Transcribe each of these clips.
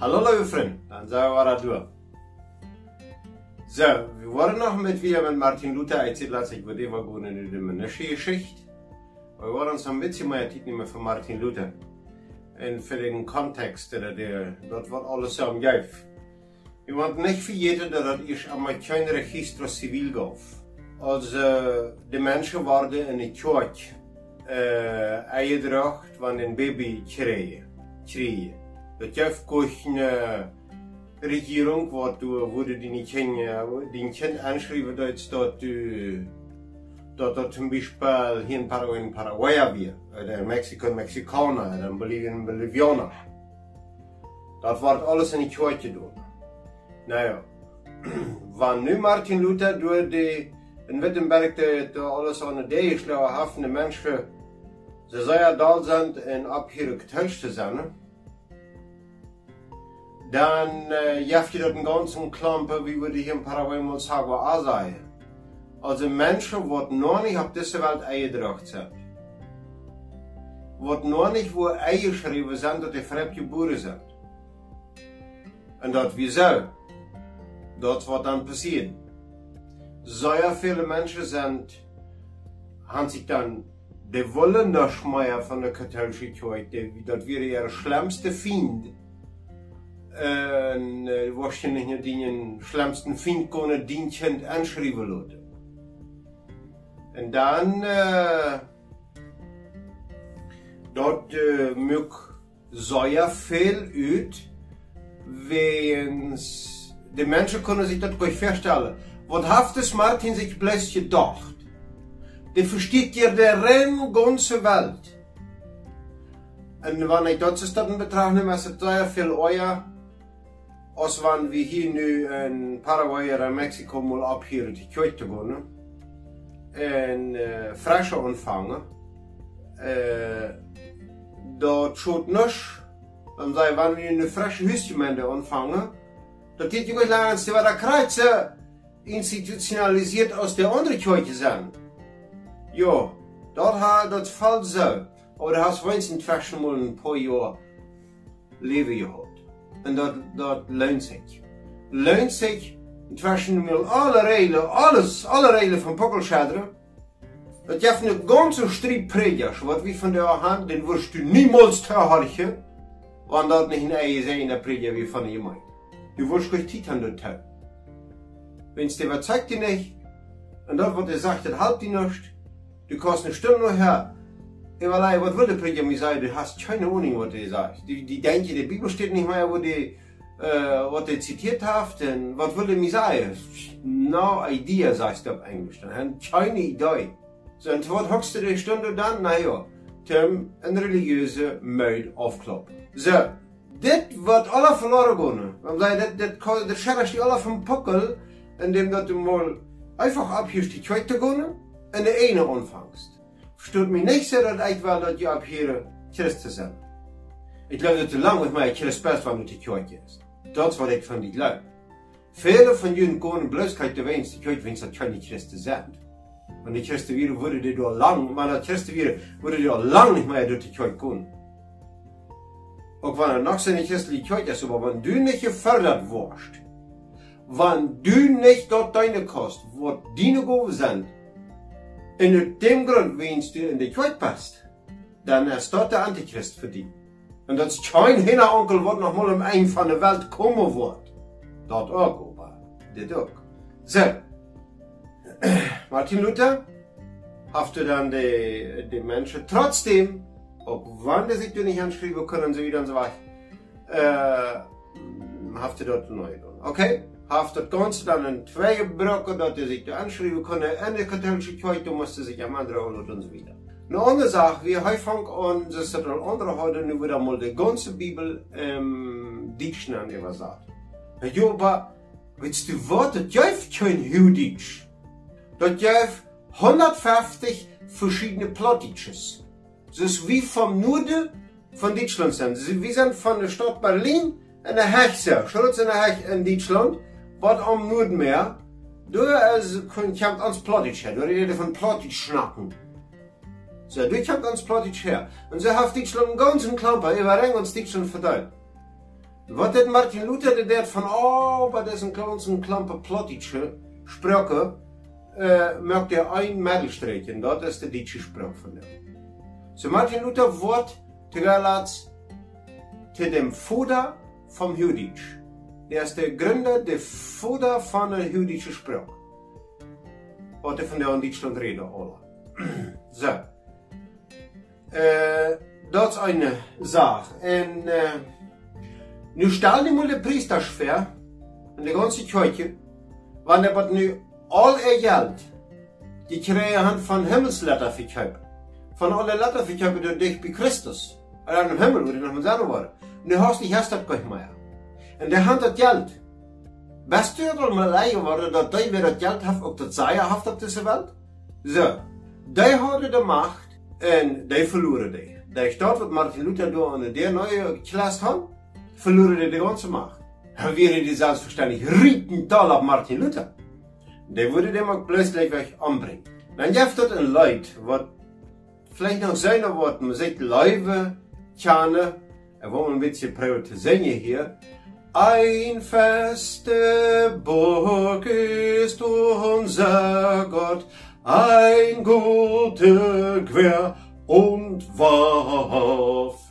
Hallo liebe Freunde, dann sind wir durch. So, wir waren noch mit wieder mit Martin Luther erzählt, als ich würde war gehen in die Menasche Geschichte. Wir waren uns ein bisschen mehr Zeit nehmen von Martin Luther. Und für den Kontext, der, der dort wird alles so am Geif. Wir wollen nicht vergessen, dass ich am kein Register zivil gab. Also, die Menschen waren in die Kirche äh, eingebracht, wenn ein Baby kriegen. Dat juist kocht een regering wat wurde die nicht die Kind anschreiben, dass dort dat dat zum Beispiel hier in Paraguay in Paraguayer wir, oder Mexiko in Mexikaner, oder Bolivien Bolivianer. Das wird alles in die Kirche tun. Naja, wenn nu Martin Luther durch die in Wittenberg da alles an der schlaue hafende Menschen, sie sei da sind und ab hier getäuscht zu sein, dan uh, jeft je dat een ganzen klampen, wie we hier in Paraguay mal sagen, azai. Also Menschen, die noch nicht auf dieser Welt eingedracht sind. Die noch nicht wo eingeschrieben sind, dass die fremd geboren sind. Und das wieso? Das wird dann passieren. Sehr viele Menschen sind, haben sich dann die wollen das Schmeier von der katholischen Kirche, das wäre ihr schlimmste Feind en uh, waarschijnlijk die schlimmsten Find kunnen dienstend aanschrijven laten. En dan, uh, dat uh, maakt zeer veel uit, wegens de mensen kunnen zich dat goed voorstellen. Wat heeft Martin zich bloß gedacht? Der versteht ja der rein ganze Welt. Und wenn ich das dann betrachte, ist es sehr viel euer als wanneer we hier nu in Paraguay oder Mexico mal ab hier in die Kirche gehen en uh, Frische ontvangen, uh, dat schaut nicht, dan zei wanneer we een frische huisgemeente ontvangen, dat dit jongens langs die der Kreuze institutionalisiert aus der anderen Kirche sind. Ja, dort hat das Fall so. Aber da hast du wenigstens ein paar Jahre Leben gehabt. En dat, dat leunt zich. Leunt zich, het was alle reden, alles, alle reden van Pokkelschaderen. Dat je een ganze striep predikers, wat wie van der Hand, den wirst du niemals terharchen, want dat niet een eigen zijn, prediker wie van je meint. Du wirst gleich Titan dort tell. Wenn's dir überzeugt die nicht, und dort, was er sagt, das halt die nicht, du kannst eine Stunde her, Evalai, wat wil de prediker mij zeggen? Du hast keine Ahnung, was er sagt. Die, die denken, die Bibel steht nicht mehr, wo die, äh, was er zitiert hat. Und was er mir sagen? No idea, sagst du auf Englisch. Dann haben keine Idee. So, und was hockst du die Stunde dann? Naja, zum een religiöse Meid aufklappen. So, dit wird alle verloren gehen. Dit, dit scherst die alle vom Puckel, indem du mal einfach abhörst die zweite gehen und die eine anfängst. Verstoot me zo dat ik wel dat je op hier Christus zijn. Ik dat te lang met mij Christus van de kerk is. Dat is wat ik van die geloof. Vele van jullie komen bloosheid te wens, de kerk wens dat jullie Christus zijn. Want de Christen weer worden dit al lang, maar dat Christen weer worden dit al lang niet meer door de kerk komen. Ook wanneer nog zijn christelijke kerk is, maar wanneer du niet gefördert wordt, wanneer du niet dort deine kost, wat die gehoven zijn, en uit dem grond wens du in de kwijt past, dan is dat de antichrist voor die. En dat geen hele onkel wat nog mal am eind van de Welt komen wordt. Dat ook, aber dit ook. So, Martin Luther hafte dann die, die Menschen trotzdem, auch wann sie sich nicht anschreiben können und so wieder und so weiter, äh, hafte dort neu. Okay? Heeft het Ganze dann in twee gebroken dat hij zich anschreiben konnte. En de katholische Kirche musste sich am anderen holen und so weiter. Eine andere Sache, wir fangen an, das ist andere heute, nu wieder mal die ganze Bibel im Deutschen an übersagt. Ja, aber, willst du warten, das gibt kein Jüdisch. Das gibt 150 verschiedene Plattdeutsches. Das ist wie vom Norden von Deutschland sind. Wir sind von der Stadt Berlin in der Hexe. Schaut in der Hecht in Deutschland wat am Noordmeer, door als komt ans Plattdeutsch her, door reden van Plattdeutsch schnappen. So, du kommt ans Plattdeutsch her. Und so hat Deutschland einen ganzen Klamper über Rang und Deutschland verteilt. Wat hat Martin Luther der van oh, bei diesen ganzen Klampe Plottische Sprache, äh, merkt er ein Mittelstrecken, das ist die deutsche Sprache von dem. So Martin Luther wird zu dem Fuder vom Jüdisch. Der ist der Gründer der Fuder von der jüdischen Sprache. Wat er von der in Deutschland reden, alle. so. Äh, dat is een zaak. En uh, nu stel die de priester schwer, en de ganze Kirche, wanneer wat nu al ihr geld, die krijgen han van hemelsletter verkopen. Van alle letter verkopen door dicht bij Christus. En de Himmel, wo die nog mal worden. Nu hast herst dat gleich mehr. En de hand dat geld. Weißt du doch mal leiden worden, dat die weer dat geld heeft, ook dat zij heeft op deze Welt? So, die hadden de Macht, en die verloren die. Der Staat, wat Martin Luther da an der neue Klasse hat, verloren die die ganze Macht. Dann wäre die selbstverständlich Riepental ab Martin Luther. Der würde dem auch plötzlich weg anbringen. Dann gibt es ein Leid, was vielleicht noch seine Worte, man sagt Leibe, Tjane, er wollen ein bisschen singen hier. Ein feste Burg ist unser Gott, ein guter Quer und Waffen.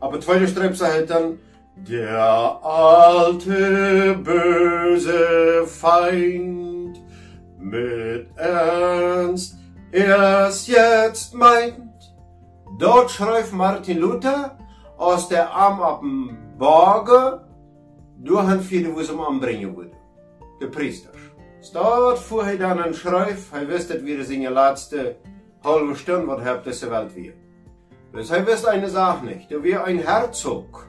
Aber zweite Strophe halt dann, der alte böse Feind mit Ernst erst jetzt meint. Dort schreibt Martin Luther aus der Arm ab dem Borge durch ein viele, wo es um anbringen wurde. Der Priester. Dort fuhr er dann ein Schreif, er wüsste, wie er seine letzte halbe Stunde, was er diese Welt wir. Das er wisst eine Sache nicht, er wäre ein Herzog.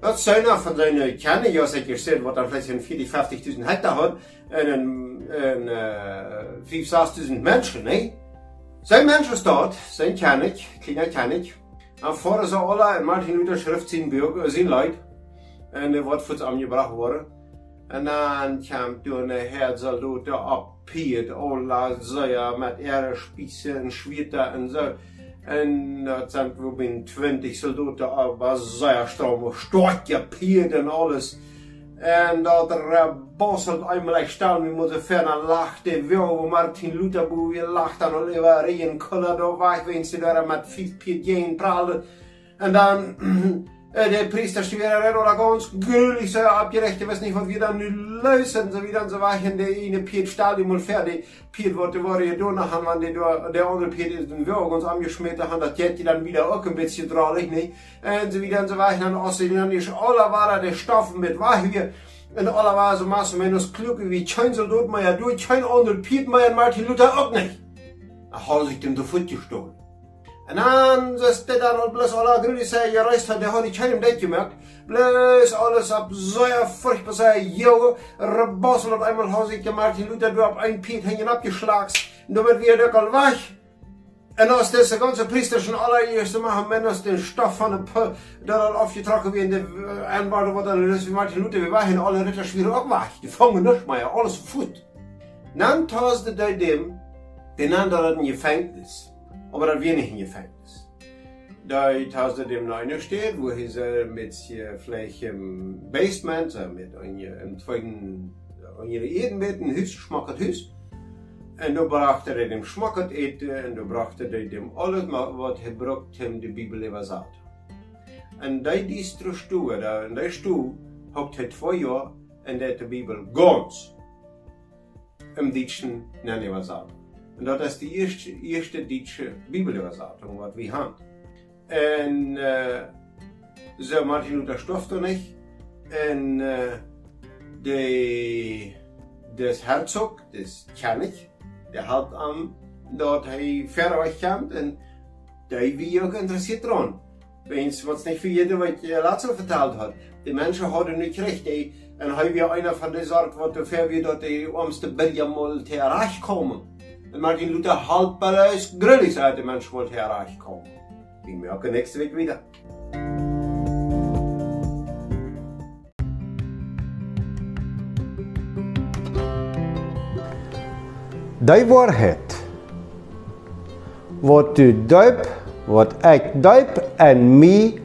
Das ist einer von seinen Kernen, ja, sicher gesehen, was er vielleicht 40, 50.000 Hektar hat, einen, einen, äh, 5, 6.000 Menschen, ne? Sein Mensch ist dort, sein König, kleiner König, und vorher so alle in Martin Luther Schrift sein Bürger, sein Leid, und er wird für uns angebracht worden. En dan kwam toen een herzeldote op Piet, Ola, Zaya, met spiezen en schwieten en zo. En dat zijn we binnen twintig soldaten op, was zeer stroom, stortje, Piet en alles. En dat bosselt eenmaal echt staan, we moeten verder lachten, wel, Martin Luther, wo wir lachten, und über Rien, wenn sie da mit viel Piet gehen, prallen. En dan, der Priester schwerer oder ganz gültig so abgerecht, ich weiß nicht, was wir dann lösen, so wie dann so war, der eine Piet Stadium und fertig, Piet wurde, war ja da nachher, wenn der, der andere Piet ist den Weg uns angeschmiert haben, das die dann wieder auch ein bisschen drahlig, nicht? Und so wie dann so war, dann aussehen, dann ist aller der Stoff mit, hier, und aller war so maße, wenn das klug wie kein Soldat mehr durch, kein anderer Piet mehr Martin Luther auch nicht. Da hat sich dem der Fuß gestohlen. En dan zegt hij dan bloß alle grüne sei gereist hat, der hat ich keinem Date gemerkt. Bloß alles ab so ja furchtbar sei, jo, Rebossel auf einmal hat sich Martin Luther du ab ein Piet hängen abgeschlagen. Und damit wir der Kall wach. Und aus dieser ganze Priester schon allererste Mal haben Männer den Stoff von der der dann aufgetragen wie in der Einbade, wo dann wie Martin Luther, wir waren alle Ritter schwierig auch wach. Die fangen nicht mehr, alles fut. Dann der dem, den anderen Gefängnis. Aber dann wenig in Gefängnis. Da tausend dem Neune steht, wo er mit vielleicht im Basement, mit einem zweiten, ihre Eden mit einem Hüs, schmackert Hüs. Und da brachte er dem schmackert eten, und da brachte er dem alles, was er braucht, ihm die Bibel übersagt. Und da die da in der Stuhe, hat er zwei Jahre, in der die Bibel ganz im Deutschen nicht übersagt. En dat is de eerste, eerste Duitse Bibelübersetzung, wat we haben. En uh, zo Martin Luther stofte nicht. En uh, de, des Herzog, des König, der hat am, dort hij verder wegkwam en die wie ook geïnteresseerd dran. Wens wat niet voor jeder wat je laatst verteld hat. Die Menschen hadden niet recht. Die, en hij weer einer von den Sorten, wat de ver wie dat die omste Bilder mal erreicht komen. Martin Luther haltbares gröllig sagte man wollte herkommen. Wir merken nächste Woche wieder. Die Wahrheit, wat du duip, wat ik duip en mij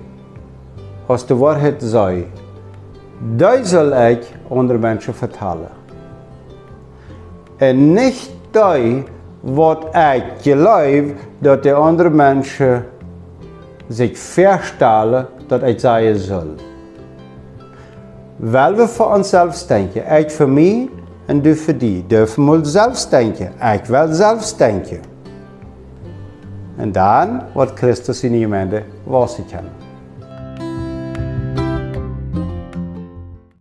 als de waarheid zei. die soll ich andere Menschen vertellen. Und nicht die, was ich glaube, dass die anderen Menschen sich verstellen, dass ich sagen soll. Weil wir für uns selbst denken, ich für mich und du für die, dürfen wir selbst denken. Ich will selbst denken. Und dann wird Christus in die Gemeinde wahrscheinlich können.